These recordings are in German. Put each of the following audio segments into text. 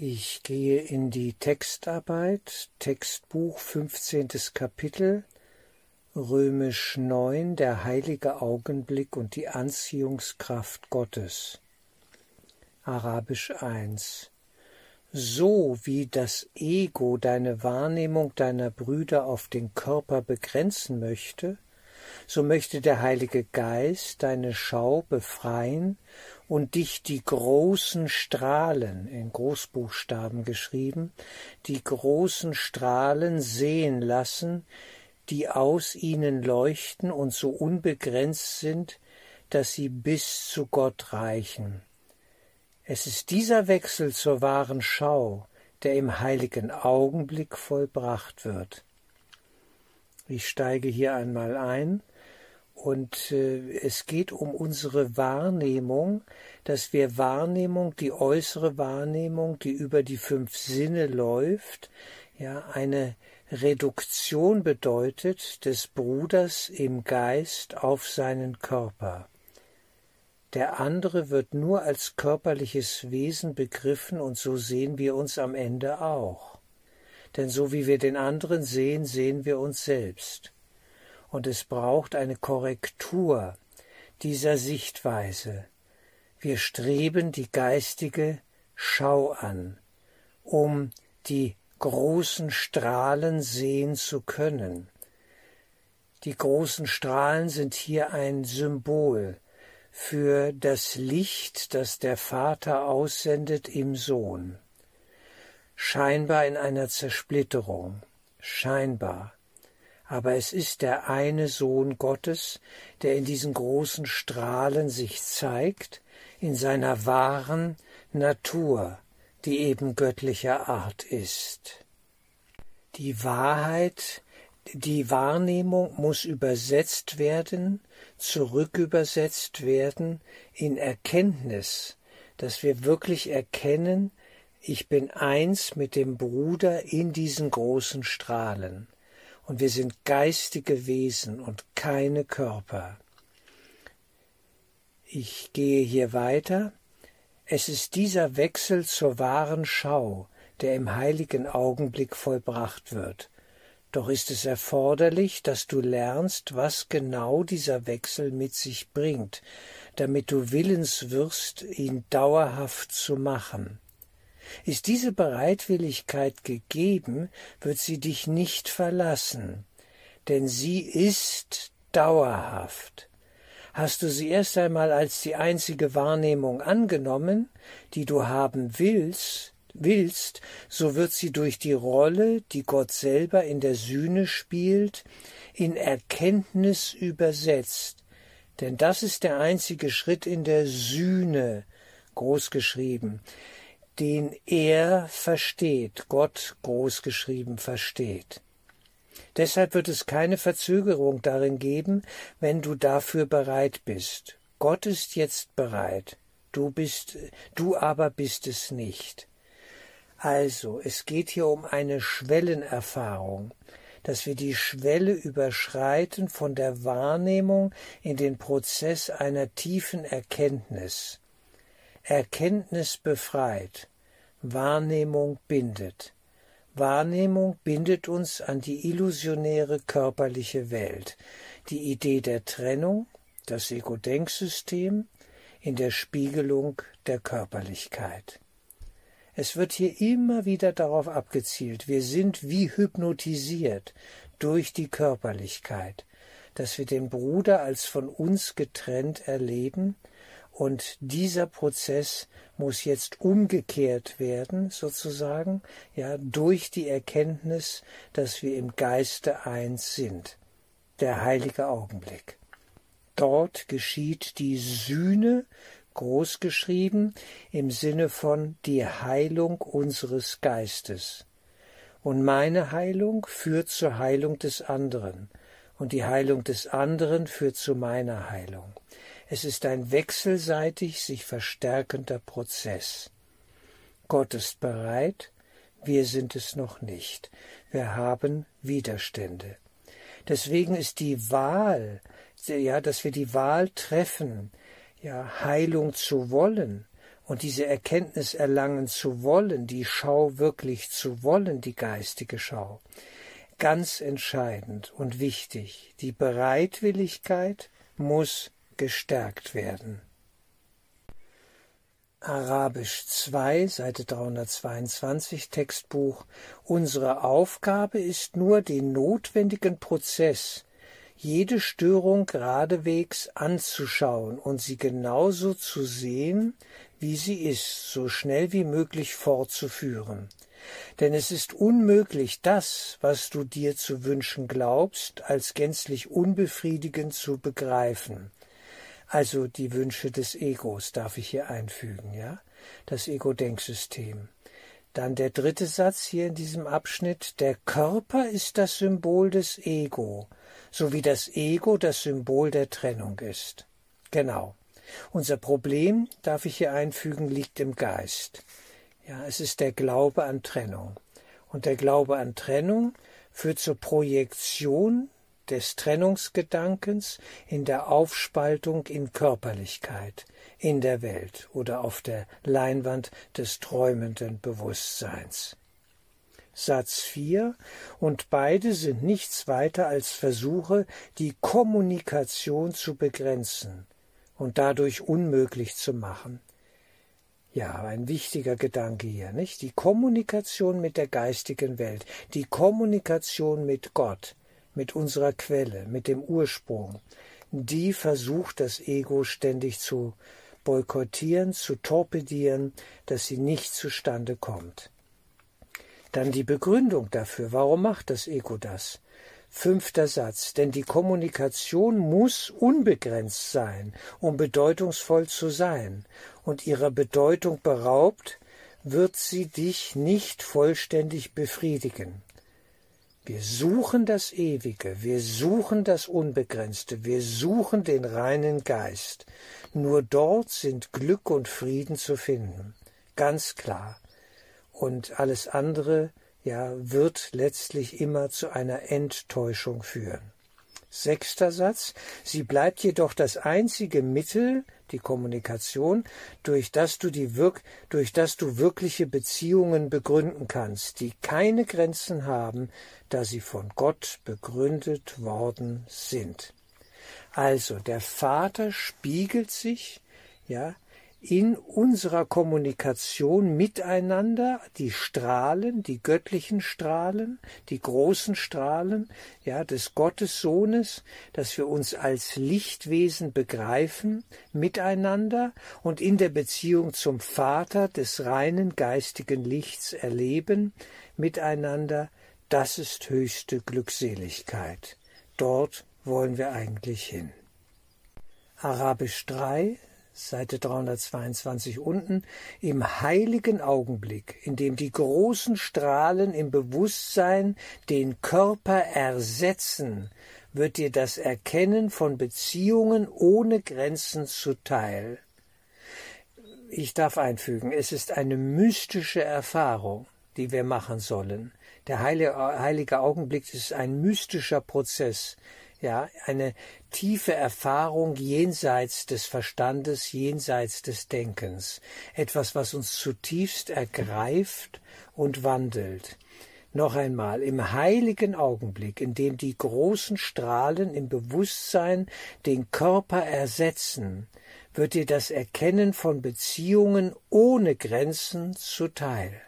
Ich gehe in die Textarbeit, Textbuch 15. Kapitel, Römisch 9, der heilige Augenblick und die Anziehungskraft Gottes. Arabisch 1. So wie das Ego deine Wahrnehmung deiner Brüder auf den Körper begrenzen möchte, so möchte der Heilige Geist deine Schau befreien und dich die großen Strahlen, in Großbuchstaben geschrieben, die großen Strahlen sehen lassen, die aus ihnen leuchten und so unbegrenzt sind, dass sie bis zu Gott reichen. Es ist dieser Wechsel zur wahren Schau, der im heiligen Augenblick vollbracht wird. Ich steige hier einmal ein und äh, es geht um unsere Wahrnehmung, dass wir Wahrnehmung, die äußere Wahrnehmung, die über die fünf Sinne läuft, ja, eine Reduktion bedeutet des Bruders im Geist auf seinen Körper. Der andere wird nur als körperliches Wesen begriffen und so sehen wir uns am Ende auch. Denn so wie wir den anderen sehen, sehen wir uns selbst und es braucht eine Korrektur dieser Sichtweise. Wir streben die geistige Schau an, um die großen Strahlen sehen zu können. Die großen Strahlen sind hier ein Symbol für das Licht, das der Vater aussendet im Sohn. Scheinbar in einer Zersplitterung, scheinbar aber es ist der eine Sohn Gottes, der in diesen großen Strahlen sich zeigt, in seiner wahren Natur, die eben göttlicher Art ist. Die Wahrheit, die Wahrnehmung muss übersetzt werden, zurückübersetzt werden in Erkenntnis, dass wir wirklich erkennen, ich bin eins mit dem Bruder in diesen großen Strahlen und wir sind geistige Wesen und keine Körper. Ich gehe hier weiter. Es ist dieser Wechsel zur wahren Schau, der im heiligen Augenblick vollbracht wird. Doch ist es erforderlich, dass du lernst, was genau dieser Wechsel mit sich bringt, damit du willens wirst, ihn dauerhaft zu machen. Ist diese Bereitwilligkeit gegeben, wird sie dich nicht verlassen, denn sie ist dauerhaft. Hast du sie erst einmal als die einzige Wahrnehmung angenommen, die du haben willst, willst, so wird sie durch die Rolle, die Gott selber in der Sühne spielt, in Erkenntnis übersetzt. Denn das ist der einzige Schritt in der Sühne, großgeschrieben den er versteht, Gott großgeschrieben versteht. Deshalb wird es keine Verzögerung darin geben, wenn du dafür bereit bist. Gott ist jetzt bereit, du bist, du aber bist es nicht. Also, es geht hier um eine Schwellenerfahrung, dass wir die Schwelle überschreiten von der Wahrnehmung in den Prozess einer tiefen Erkenntnis. Erkenntnis befreit, Wahrnehmung bindet. Wahrnehmung bindet uns an die illusionäre körperliche Welt, die Idee der Trennung, das Ego-Denksystem in der Spiegelung der Körperlichkeit. Es wird hier immer wieder darauf abgezielt, wir sind wie hypnotisiert durch die Körperlichkeit, dass wir den Bruder als von uns getrennt erleben und dieser Prozess muss jetzt umgekehrt werden, sozusagen, ja, durch die Erkenntnis, dass wir im Geiste eins sind. Der heilige Augenblick. Dort geschieht die Sühne, großgeschrieben, im Sinne von die Heilung unseres Geistes. Und meine Heilung führt zur Heilung des anderen, und die Heilung des anderen führt zu meiner Heilung. Es ist ein wechselseitig sich verstärkender Prozess. Gott ist bereit, wir sind es noch nicht. Wir haben Widerstände. Deswegen ist die Wahl, ja, dass wir die Wahl treffen, ja, Heilung zu wollen und diese Erkenntnis erlangen zu wollen, die Schau wirklich zu wollen, die geistige Schau. Ganz entscheidend und wichtig, die Bereitwilligkeit muss gestärkt werden. Arabisch 2, Seite 322 Textbuch Unsere Aufgabe ist nur, den notwendigen Prozess jede Störung geradewegs anzuschauen und sie genauso zu sehen, wie sie ist, so schnell wie möglich fortzuführen. Denn es ist unmöglich, das, was du dir zu wünschen glaubst, als gänzlich unbefriedigend zu begreifen. Also die Wünsche des Egos darf ich hier einfügen, ja? Das Ego-Denksystem. Dann der dritte Satz hier in diesem Abschnitt. Der Körper ist das Symbol des Ego so wie das Ego das Symbol der Trennung ist. Genau. Unser Problem, darf ich hier einfügen, liegt im Geist. Ja, es ist der Glaube an Trennung. Und der Glaube an Trennung führt zur Projektion des Trennungsgedankens in der Aufspaltung in Körperlichkeit, in der Welt oder auf der Leinwand des träumenden Bewusstseins. Satz 4 und beide sind nichts weiter als Versuche, die Kommunikation zu begrenzen und dadurch unmöglich zu machen. Ja, ein wichtiger Gedanke hier, nicht? Die Kommunikation mit der geistigen Welt, die Kommunikation mit Gott, mit unserer Quelle, mit dem Ursprung, die versucht das Ego ständig zu boykottieren, zu torpedieren, dass sie nicht zustande kommt. Dann die Begründung dafür. Warum macht das Ego das? Fünfter Satz. Denn die Kommunikation muss unbegrenzt sein, um bedeutungsvoll zu sein. Und ihrer Bedeutung beraubt, wird sie dich nicht vollständig befriedigen. Wir suchen das Ewige, wir suchen das Unbegrenzte, wir suchen den reinen Geist. Nur dort sind Glück und Frieden zu finden. Ganz klar und alles andere ja wird letztlich immer zu einer Enttäuschung führen. Sechster Satz. Sie bleibt jedoch das einzige Mittel, die Kommunikation, durch das du die Wirk durch das du wirkliche Beziehungen begründen kannst, die keine Grenzen haben, da sie von Gott begründet worden sind. Also der Vater spiegelt sich, ja, in unserer Kommunikation miteinander die Strahlen, die göttlichen Strahlen, die großen Strahlen, ja, des Gottessohnes, dass wir uns als Lichtwesen begreifen, miteinander und in der Beziehung zum Vater des reinen geistigen Lichts erleben, miteinander, das ist höchste Glückseligkeit. Dort wollen wir eigentlich hin. Arabisch 3, Seite 322 unten, im heiligen Augenblick, in dem die großen Strahlen im Bewusstsein den Körper ersetzen, wird dir das Erkennen von Beziehungen ohne Grenzen zuteil. Ich darf einfügen, es ist eine mystische Erfahrung, die wir machen sollen. Der heilige Augenblick ist ein mystischer Prozess, ja, eine tiefe Erfahrung jenseits des Verstandes, jenseits des Denkens, etwas, was uns zutiefst ergreift und wandelt. Noch einmal, im heiligen Augenblick, in dem die großen Strahlen im Bewusstsein den Körper ersetzen, wird dir das Erkennen von Beziehungen ohne Grenzen zuteil.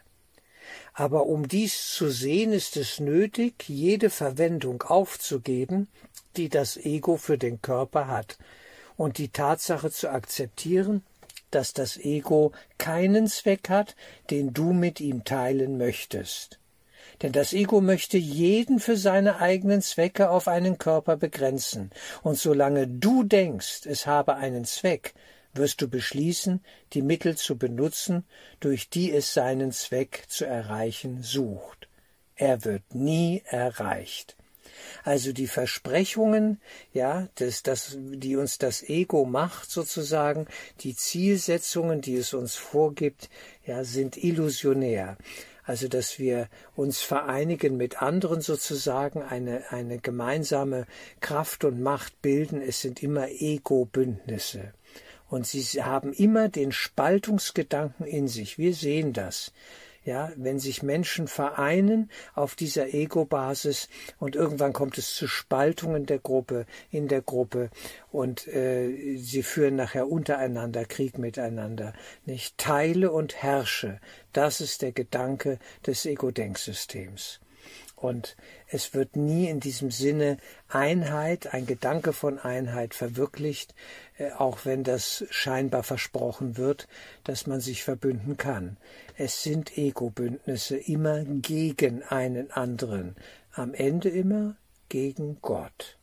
Aber um dies zu sehen, ist es nötig, jede Verwendung aufzugeben, die das Ego für den Körper hat, und die Tatsache zu akzeptieren, dass das Ego keinen Zweck hat, den du mit ihm teilen möchtest. Denn das Ego möchte jeden für seine eigenen Zwecke auf einen Körper begrenzen, und solange du denkst, es habe einen Zweck, wirst du beschließen, die Mittel zu benutzen, durch die es seinen Zweck zu erreichen sucht. Er wird nie erreicht. Also die Versprechungen, ja, das, das, die uns das Ego macht sozusagen, die Zielsetzungen, die es uns vorgibt, ja, sind illusionär. Also, dass wir uns vereinigen mit anderen sozusagen, eine, eine gemeinsame Kraft und Macht bilden, es sind immer Ego-Bündnisse. Und sie haben immer den Spaltungsgedanken in sich. Wir sehen das. Ja, wenn sich Menschen vereinen auf dieser Ego-Basis und irgendwann kommt es zu Spaltungen der Gruppe, in der Gruppe und äh, sie führen nachher untereinander Krieg miteinander. Nicht teile und herrsche. Das ist der Gedanke des Ego-Denksystems. Und es wird nie in diesem Sinne Einheit, ein Gedanke von Einheit verwirklicht, äh, auch wenn das scheinbar versprochen wird, dass man sich verbünden kann. Es sind Ego-Bündnisse immer gegen einen anderen, am Ende immer gegen Gott.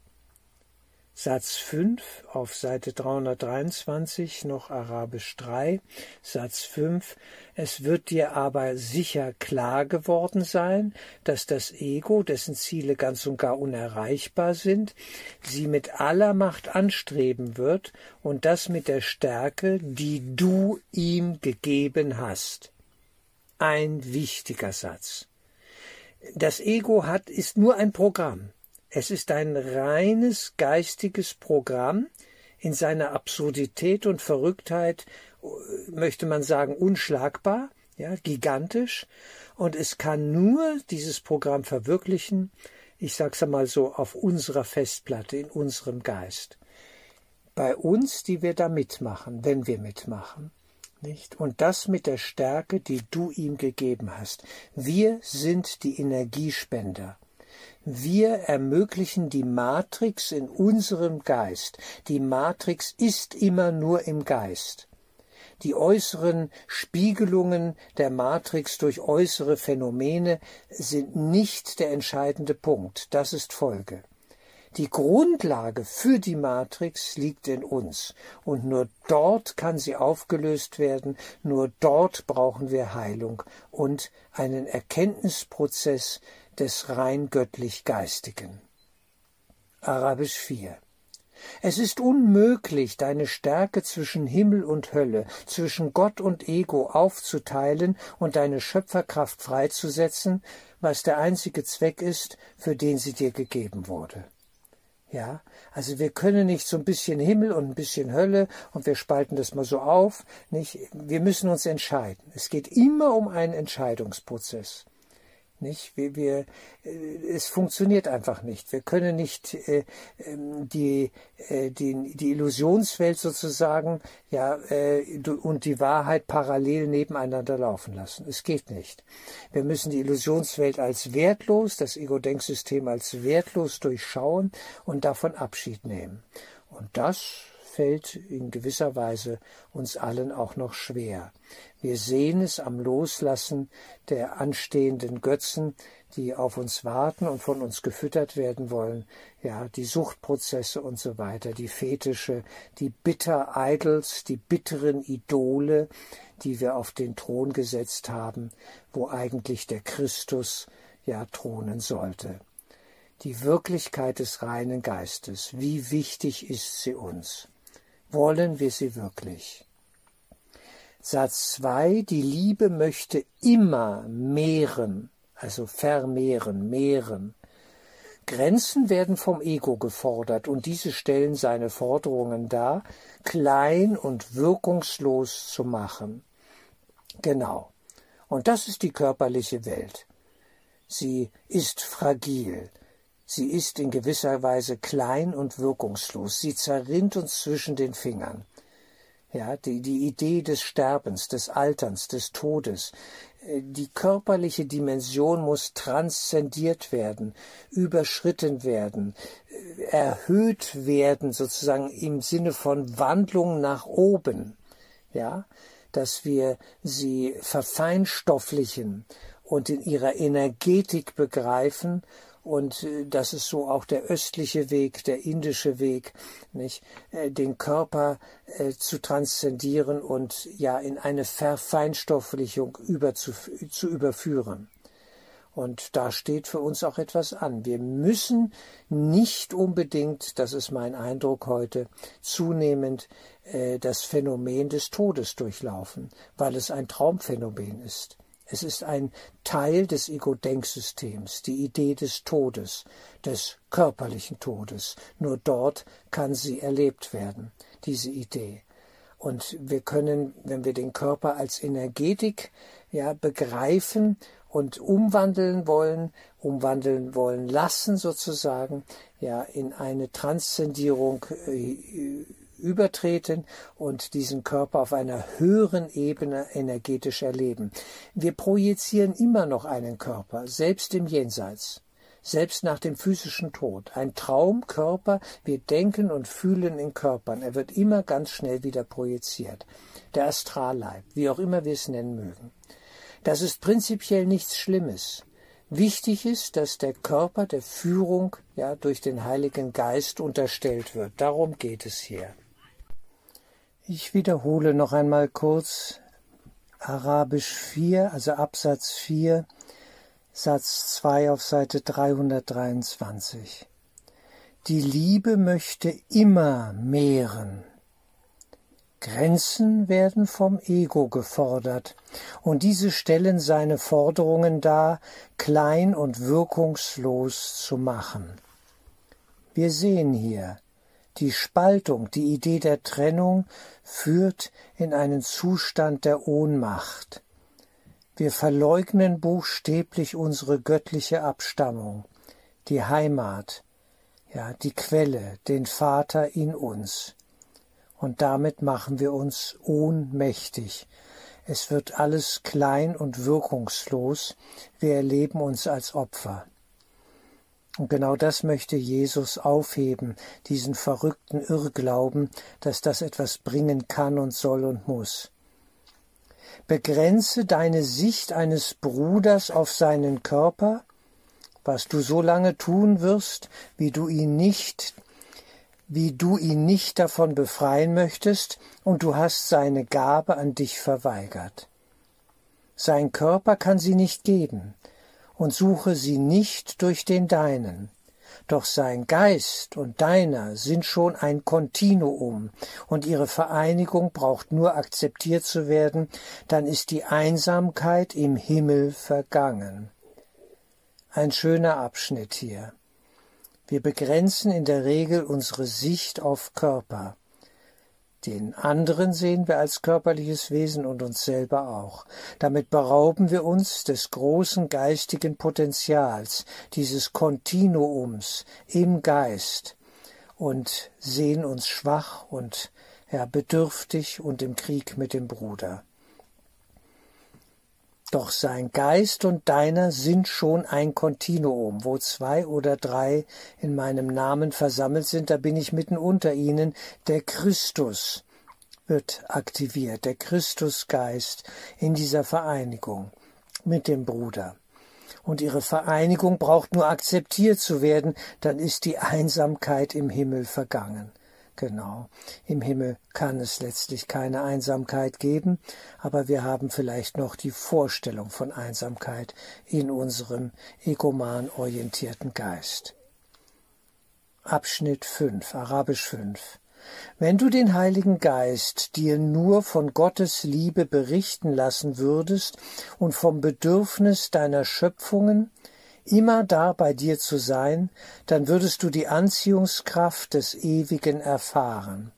Satz 5 auf Seite 323, noch Arabisch 3, Satz 5. Es wird dir aber sicher klar geworden sein, dass das Ego, dessen Ziele ganz und gar unerreichbar sind, sie mit aller Macht anstreben wird und das mit der Stärke, die du ihm gegeben hast. Ein wichtiger Satz. Das Ego hat, ist nur ein Programm. Es ist ein reines geistiges Programm in seiner Absurdität und Verrücktheit, äh, möchte man sagen, unschlagbar, ja, gigantisch. Und es kann nur dieses Programm verwirklichen, ich sag's einmal so, auf unserer Festplatte, in unserem Geist. Bei uns, die wir da mitmachen, wenn wir mitmachen. Nicht? Und das mit der Stärke, die du ihm gegeben hast. Wir sind die Energiespender. Wir ermöglichen die Matrix in unserem Geist. Die Matrix ist immer nur im Geist. Die äußeren Spiegelungen der Matrix durch äußere Phänomene sind nicht der entscheidende Punkt, das ist Folge. Die Grundlage für die Matrix liegt in uns, und nur dort kann sie aufgelöst werden, nur dort brauchen wir Heilung und einen Erkenntnisprozess, des rein göttlich Geistigen. Arabisch 4 es ist unmöglich, deine Stärke zwischen Himmel und Hölle, zwischen Gott und Ego aufzuteilen und deine Schöpferkraft freizusetzen, was der einzige Zweck ist, für den sie dir gegeben wurde. Ja, also wir können nicht so ein bisschen Himmel und ein bisschen Hölle und wir spalten das mal so auf, nicht? Wir müssen uns entscheiden. Es geht immer um einen Entscheidungsprozess. Nicht? Wir, wir, äh, es funktioniert einfach nicht. Wir können nicht äh, ähm, die, äh, die, die Illusionswelt sozusagen ja, äh, und die Wahrheit parallel nebeneinander laufen lassen. Es geht nicht. Wir müssen die Illusionswelt als wertlos, das Ego-Denksystem als wertlos durchschauen und davon Abschied nehmen. Und das fällt in gewisser Weise uns allen auch noch schwer. Wir sehen es am Loslassen der anstehenden Götzen, die auf uns warten und von uns gefüttert werden wollen, ja, die Suchtprozesse und so weiter, die Fetische, die Bitter Idols, die bitteren Idole, die wir auf den Thron gesetzt haben, wo eigentlich der Christus ja thronen sollte. Die Wirklichkeit des reinen Geistes, wie wichtig ist sie uns? Wollen wir sie wirklich? Satz 2, die Liebe möchte immer mehren, also vermehren, mehren. Grenzen werden vom Ego gefordert und diese stellen seine Forderungen dar, klein und wirkungslos zu machen. Genau. Und das ist die körperliche Welt. Sie ist fragil. Sie ist in gewisser Weise klein und wirkungslos. Sie zerrinnt uns zwischen den Fingern. Ja, die, die Idee des Sterbens, des Alterns, des Todes, äh, die körperliche Dimension muss transzendiert werden, überschritten werden, äh, erhöht werden, sozusagen im Sinne von Wandlung nach oben, ja, dass wir sie verfeinstofflichen und in ihrer Energetik begreifen und äh, das ist so auch der östliche Weg, der indische Weg, nicht? Äh, den Körper äh, zu transzendieren und ja in eine Verfeinstofflichung über zu, zu überführen. Und da steht für uns auch etwas an. Wir müssen nicht unbedingt, das ist mein Eindruck heute, zunehmend äh, das Phänomen des Todes durchlaufen, weil es ein Traumphänomen ist. Es ist ein Teil des Ego-Denksystems, die Idee des Todes, des körperlichen Todes. Nur dort kann sie erlebt werden, diese Idee. Und wir können, wenn wir den Körper als Energetik ja, begreifen und umwandeln wollen, umwandeln wollen lassen sozusagen, ja, in eine Transzendierung äh, übertreten und diesen Körper auf einer höheren Ebene energetisch erleben. Wir projizieren immer noch einen Körper, selbst im Jenseits selbst nach dem physischen Tod. Ein Traumkörper, wir denken und fühlen in Körpern. Er wird immer ganz schnell wieder projiziert. Der Astralleib, wie auch immer wir es nennen mögen. Das ist prinzipiell nichts Schlimmes. Wichtig ist, dass der Körper der Führung ja durch den Heiligen Geist unterstellt wird. Darum geht es hier. Ich wiederhole noch einmal kurz Arabisch 4, also Absatz 4, Satz 2 auf Seite 323. Die Liebe möchte immer mehren. Grenzen werden vom Ego gefordert, und diese stellen seine Forderungen dar, klein und wirkungslos zu machen. Wir sehen hier, die Spaltung, die Idee der Trennung führt in einen Zustand der Ohnmacht. Wir verleugnen buchstäblich unsere göttliche Abstammung, die Heimat, ja, die Quelle, den Vater in uns. Und damit machen wir uns ohnmächtig. Es wird alles klein und wirkungslos. Wir erleben uns als Opfer. Und genau das möchte Jesus aufheben, diesen verrückten Irrglauben, dass das etwas bringen kann und soll und muss. Begrenze deine Sicht eines Bruders auf seinen Körper, was du so lange tun wirst, wie du ihn nicht wie du ihn nicht davon befreien möchtest, und du hast seine Gabe an dich verweigert. Sein Körper kann sie nicht geben, und suche sie nicht durch den deinen doch sein Geist und deiner sind schon ein Kontinuum, und ihre Vereinigung braucht nur akzeptiert zu werden, dann ist die Einsamkeit im Himmel vergangen. Ein schöner Abschnitt hier. Wir begrenzen in der Regel unsere Sicht auf Körper. Den anderen sehen wir als körperliches Wesen und uns selber auch. Damit berauben wir uns des großen geistigen Potenzials, dieses Kontinuums im Geist und sehen uns schwach und ja, bedürftig und im Krieg mit dem Bruder. Doch sein Geist und deiner sind schon ein Kontinuum. Wo zwei oder drei in meinem Namen versammelt sind, da bin ich mitten unter ihnen. Der Christus wird aktiviert, der Christusgeist in dieser Vereinigung mit dem Bruder. Und ihre Vereinigung braucht nur akzeptiert zu werden, dann ist die Einsamkeit im Himmel vergangen. Genau. Im Himmel kann es letztlich keine Einsamkeit geben, aber wir haben vielleicht noch die Vorstellung von Einsamkeit in unserem egoman orientierten Geist. Abschnitt 5, Arabisch 5. Wenn du den Heiligen Geist dir nur von Gottes Liebe berichten lassen würdest und vom Bedürfnis deiner Schöpfungen, immer da bei dir zu sein, dann würdest du die Anziehungskraft des Ewigen erfahren.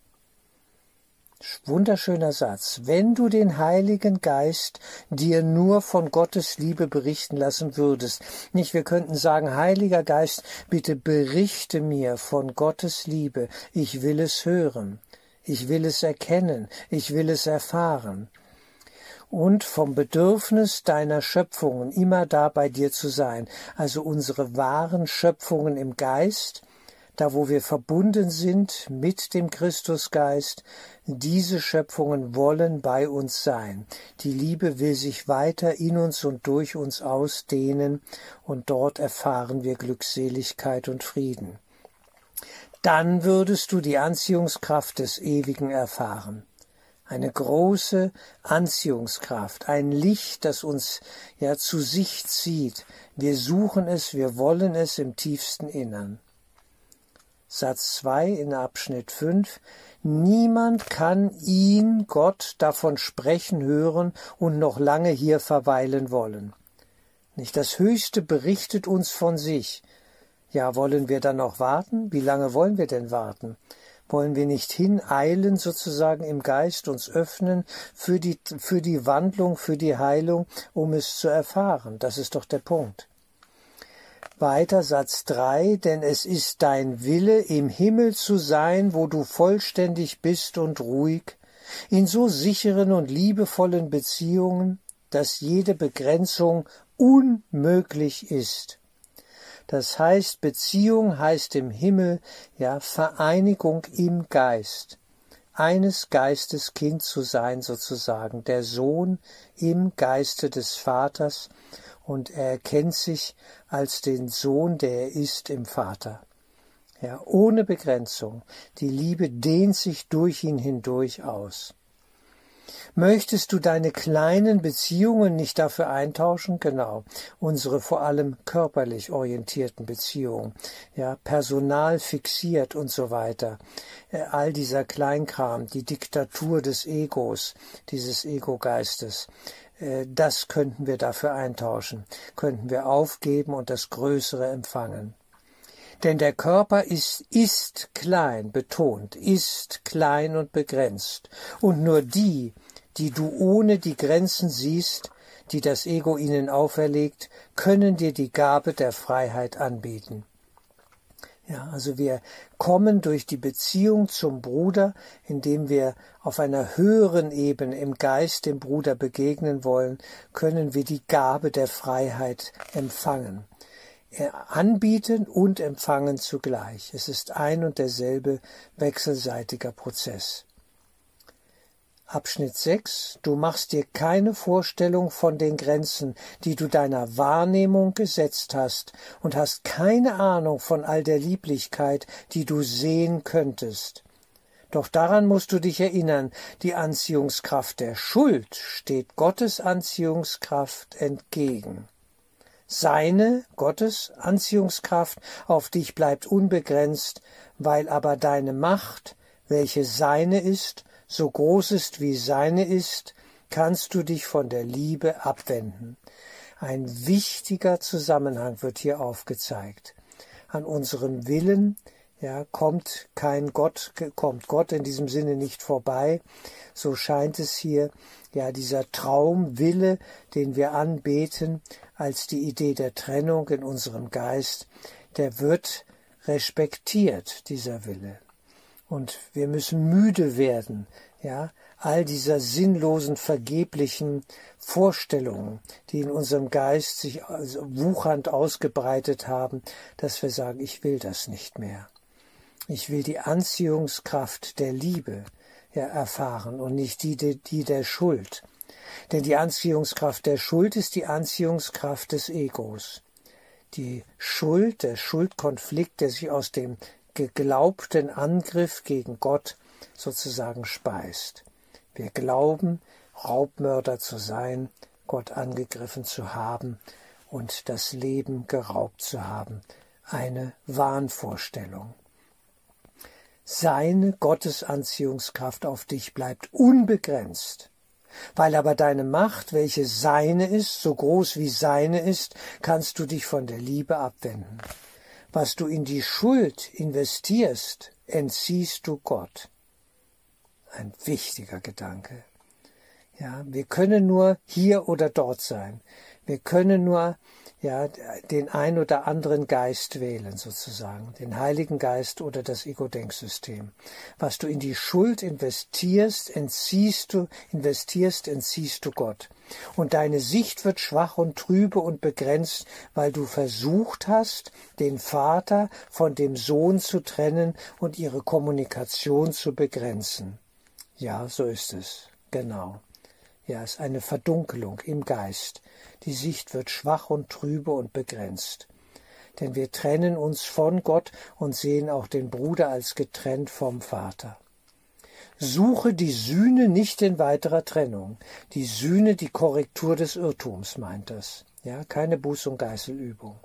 Wunderschöner Satz. Wenn du den Heiligen Geist dir nur von Gottes Liebe berichten lassen würdest, nicht, wir könnten sagen, Heiliger Geist, bitte berichte mir von Gottes Liebe, ich will es hören, ich will es erkennen, ich will es erfahren und vom Bedürfnis deiner Schöpfungen immer da bei dir zu sein, also unsere wahren Schöpfungen im Geist, da wo wir verbunden sind mit dem Christusgeist, diese Schöpfungen wollen bei uns sein. Die Liebe will sich weiter in uns und durch uns ausdehnen, und dort erfahren wir Glückseligkeit und Frieden. Dann würdest du die Anziehungskraft des Ewigen erfahren eine große Anziehungskraft, ein Licht, das uns ja zu sich zieht. Wir suchen es, wir wollen es im tiefsten Innern. Satz 2 in Abschnitt 5 Niemand kann ihn, Gott, davon sprechen hören und noch lange hier verweilen wollen. Nicht das Höchste berichtet uns von sich. Ja, wollen wir dann noch warten? Wie lange wollen wir denn warten? Wollen wir nicht hineilen, sozusagen im Geist uns öffnen für die, für die Wandlung, für die Heilung, um es zu erfahren? Das ist doch der Punkt. Weiter Satz 3, denn es ist dein Wille, im Himmel zu sein, wo du vollständig bist und ruhig, in so sicheren und liebevollen Beziehungen, dass jede Begrenzung unmöglich ist. Das heißt, Beziehung heißt im Himmel, ja, Vereinigung im Geist. Eines Geistes Kind zu sein, sozusagen, der Sohn im Geiste des Vaters, und er erkennt sich als den Sohn, der er ist im Vater. Ja, ohne Begrenzung. Die Liebe dehnt sich durch ihn hindurch aus. Möchtest du deine kleinen Beziehungen nicht dafür eintauschen? Genau. Unsere vor allem körperlich orientierten Beziehungen. Ja, personal fixiert und so weiter. Äh, all dieser Kleinkram, die Diktatur des Egos, dieses Ego-Geistes. Äh, das könnten wir dafür eintauschen, könnten wir aufgeben und das Größere empfangen. Denn der Körper ist, ist klein, betont, ist klein und begrenzt. Und nur die, die du ohne die Grenzen siehst, die das Ego ihnen auferlegt, können dir die Gabe der Freiheit anbieten. Ja, also wir kommen durch die Beziehung zum Bruder, indem wir auf einer höheren Ebene im Geist dem Bruder begegnen wollen, können wir die Gabe der Freiheit empfangen. Anbieten und empfangen zugleich. Es ist ein und derselbe wechselseitiger Prozess. Abschnitt 6. Du machst dir keine Vorstellung von den Grenzen, die du deiner Wahrnehmung gesetzt hast, und hast keine Ahnung von all der Lieblichkeit, die du sehen könntest. Doch daran musst du dich erinnern, die Anziehungskraft der Schuld steht Gottes Anziehungskraft entgegen. Seine, Gottes Anziehungskraft auf dich bleibt unbegrenzt, weil aber deine Macht, welche seine ist, so groß ist wie seine ist, kannst du dich von der Liebe abwenden. Ein wichtiger Zusammenhang wird hier aufgezeigt. An unserem Willen, ja, kommt kein Gott, kommt Gott in diesem Sinne nicht vorbei. So scheint es hier, ja, dieser Traumwille, den wir anbeten, als die Idee der Trennung in unserem Geist, der wird respektiert, dieser Wille. Und wir müssen müde werden, ja, all dieser sinnlosen, vergeblichen Vorstellungen, die in unserem Geist sich wuchernd ausgebreitet haben, dass wir sagen, ich will das nicht mehr. Ich will die Anziehungskraft der Liebe ja, erfahren und nicht die, die der Schuld. Denn die Anziehungskraft der Schuld ist die Anziehungskraft des Egos. Die Schuld, der Schuldkonflikt, der sich aus dem geglaubten Angriff gegen Gott sozusagen speist. Wir glauben, Raubmörder zu sein, Gott angegriffen zu haben und das Leben geraubt zu haben. Eine Wahnvorstellung. Seine Gottesanziehungskraft auf dich bleibt unbegrenzt. Weil aber deine Macht, welche seine ist, so groß wie seine ist, kannst du dich von der Liebe abwenden. Was du in die Schuld investierst, entziehst du Gott. Ein wichtiger Gedanke. Ja, wir können nur hier oder dort sein. Wir können nur ja, den ein oder anderen Geist wählen sozusagen, den Heiligen Geist oder das Ego-Denksystem. Was du in die Schuld investierst, entziehst du, investierst, entziehst du Gott. Und deine Sicht wird schwach und trübe und begrenzt, weil du versucht hast, den Vater von dem Sohn zu trennen und ihre Kommunikation zu begrenzen. Ja, so ist es. Genau. Ja, es ist eine Verdunkelung im Geist. Die Sicht wird schwach und trübe und begrenzt. Denn wir trennen uns von Gott und sehen auch den Bruder als getrennt vom Vater. Suche die Sühne nicht in weiterer Trennung. Die Sühne, die Korrektur des Irrtums, meint das. Ja, keine Buß- und Geißelübung.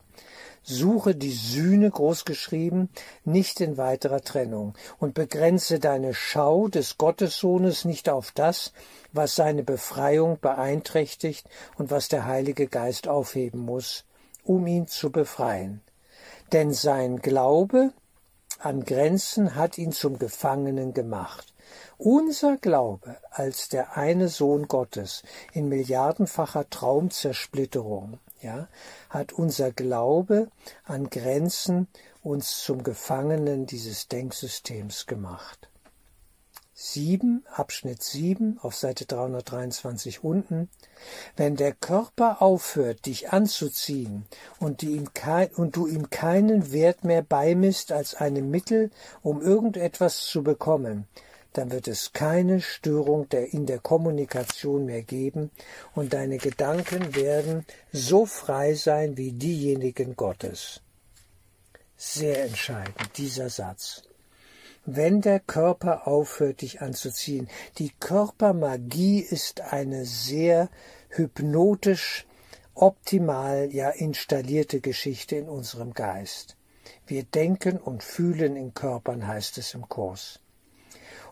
Suche die Sühne, großgeschrieben, nicht in weiterer Trennung und begrenze deine Schau des Gottessohnes nicht auf das, was seine Befreiung beeinträchtigt und was der Heilige Geist aufheben muss, um ihn zu befreien. Denn sein Glaube an Grenzen hat ihn zum Gefangenen gemacht. Unser Glaube als der eine Sohn Gottes in milliardenfacher Traumzersplitterung, ja, hat unser Glaube an Grenzen uns zum Gefangenen dieses Denksystems gemacht. 7, Abschnitt 7 auf Seite 323 unten. Wenn der Körper aufhört, dich anzuziehen und, kein, und du ihm keinen Wert mehr beimisst als einem Mittel, um irgendetwas zu bekommen, dann wird es keine Störung der, in der Kommunikation mehr geben und deine Gedanken werden so frei sein wie diejenigen Gottes. Sehr entscheidend, dieser Satz wenn der Körper aufhört, dich anzuziehen. Die Körpermagie ist eine sehr hypnotisch, optimal, ja installierte Geschichte in unserem Geist. Wir denken und fühlen in Körpern, heißt es im Kurs.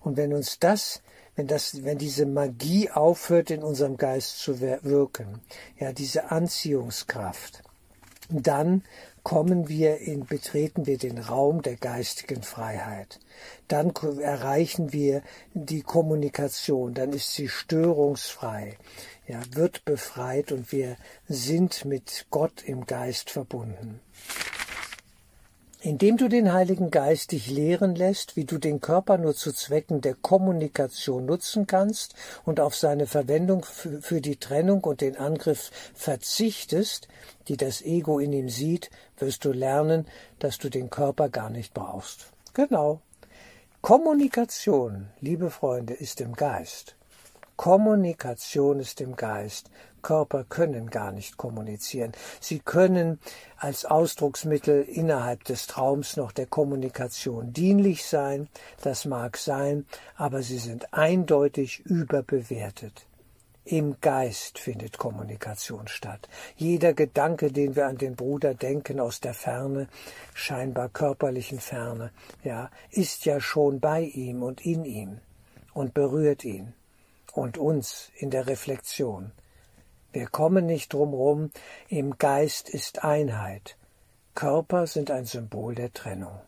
Und wenn uns das, wenn das, wenn diese Magie aufhört, in unserem Geist zu wirken, ja, diese Anziehungskraft, dann kommen wir in, betreten wir den Raum der geistigen Freiheit. Dann erreichen wir die Kommunikation, dann ist sie störungsfrei, ja, wird befreit und wir sind mit Gott im Geist verbunden. Indem du den Heiligen Geist dich lehren lässt, wie du den Körper nur zu Zwecken der Kommunikation nutzen kannst und auf seine Verwendung für die Trennung und den Angriff verzichtest, die das Ego in ihm sieht, wirst du lernen, dass du den Körper gar nicht brauchst. Genau. Kommunikation, liebe Freunde, ist im Geist. Kommunikation ist im Geist. Körper können gar nicht kommunizieren. Sie können als Ausdrucksmittel innerhalb des Traums noch der Kommunikation dienlich sein, das mag sein, aber sie sind eindeutig überbewertet. Im Geist findet Kommunikation statt. Jeder Gedanke, den wir an den Bruder denken aus der Ferne, scheinbar körperlichen Ferne, ja, ist ja schon bei ihm und in ihm und berührt ihn und uns in der Reflexion. Wir kommen nicht drumrum, im Geist ist Einheit. Körper sind ein Symbol der Trennung.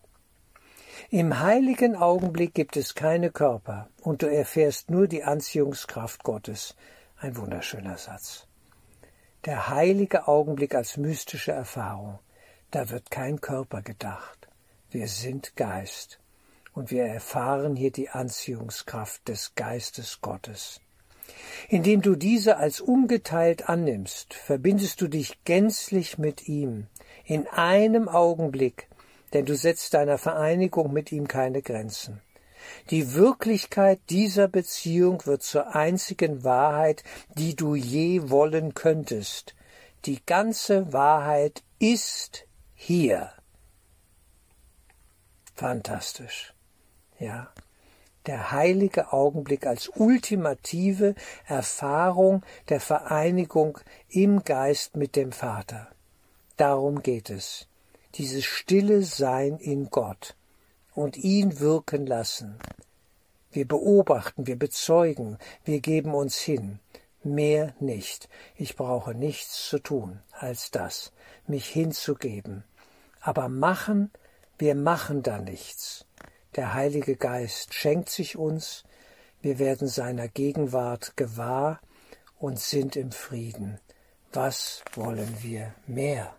Im heiligen Augenblick gibt es keine Körper und du erfährst nur die Anziehungskraft Gottes. Ein wunderschöner Satz. Der heilige Augenblick als mystische Erfahrung. Da wird kein Körper gedacht. Wir sind Geist und wir erfahren hier die Anziehungskraft des Geistes Gottes. Indem du diese als ungeteilt annimmst, verbindest du dich gänzlich mit ihm, in einem Augenblick, denn du setzt deiner Vereinigung mit ihm keine Grenzen. Die Wirklichkeit dieser Beziehung wird zur einzigen Wahrheit, die du je wollen könntest. Die ganze Wahrheit ist hier. Fantastisch. Ja der heilige Augenblick als ultimative Erfahrung der Vereinigung im Geist mit dem Vater. Darum geht es. Dieses stille Sein in Gott und ihn wirken lassen. Wir beobachten, wir bezeugen, wir geben uns hin. Mehr nicht. Ich brauche nichts zu tun als das, mich hinzugeben. Aber machen, wir machen da nichts. Der Heilige Geist schenkt sich uns, wir werden seiner Gegenwart gewahr und sind im Frieden. Was wollen wir mehr?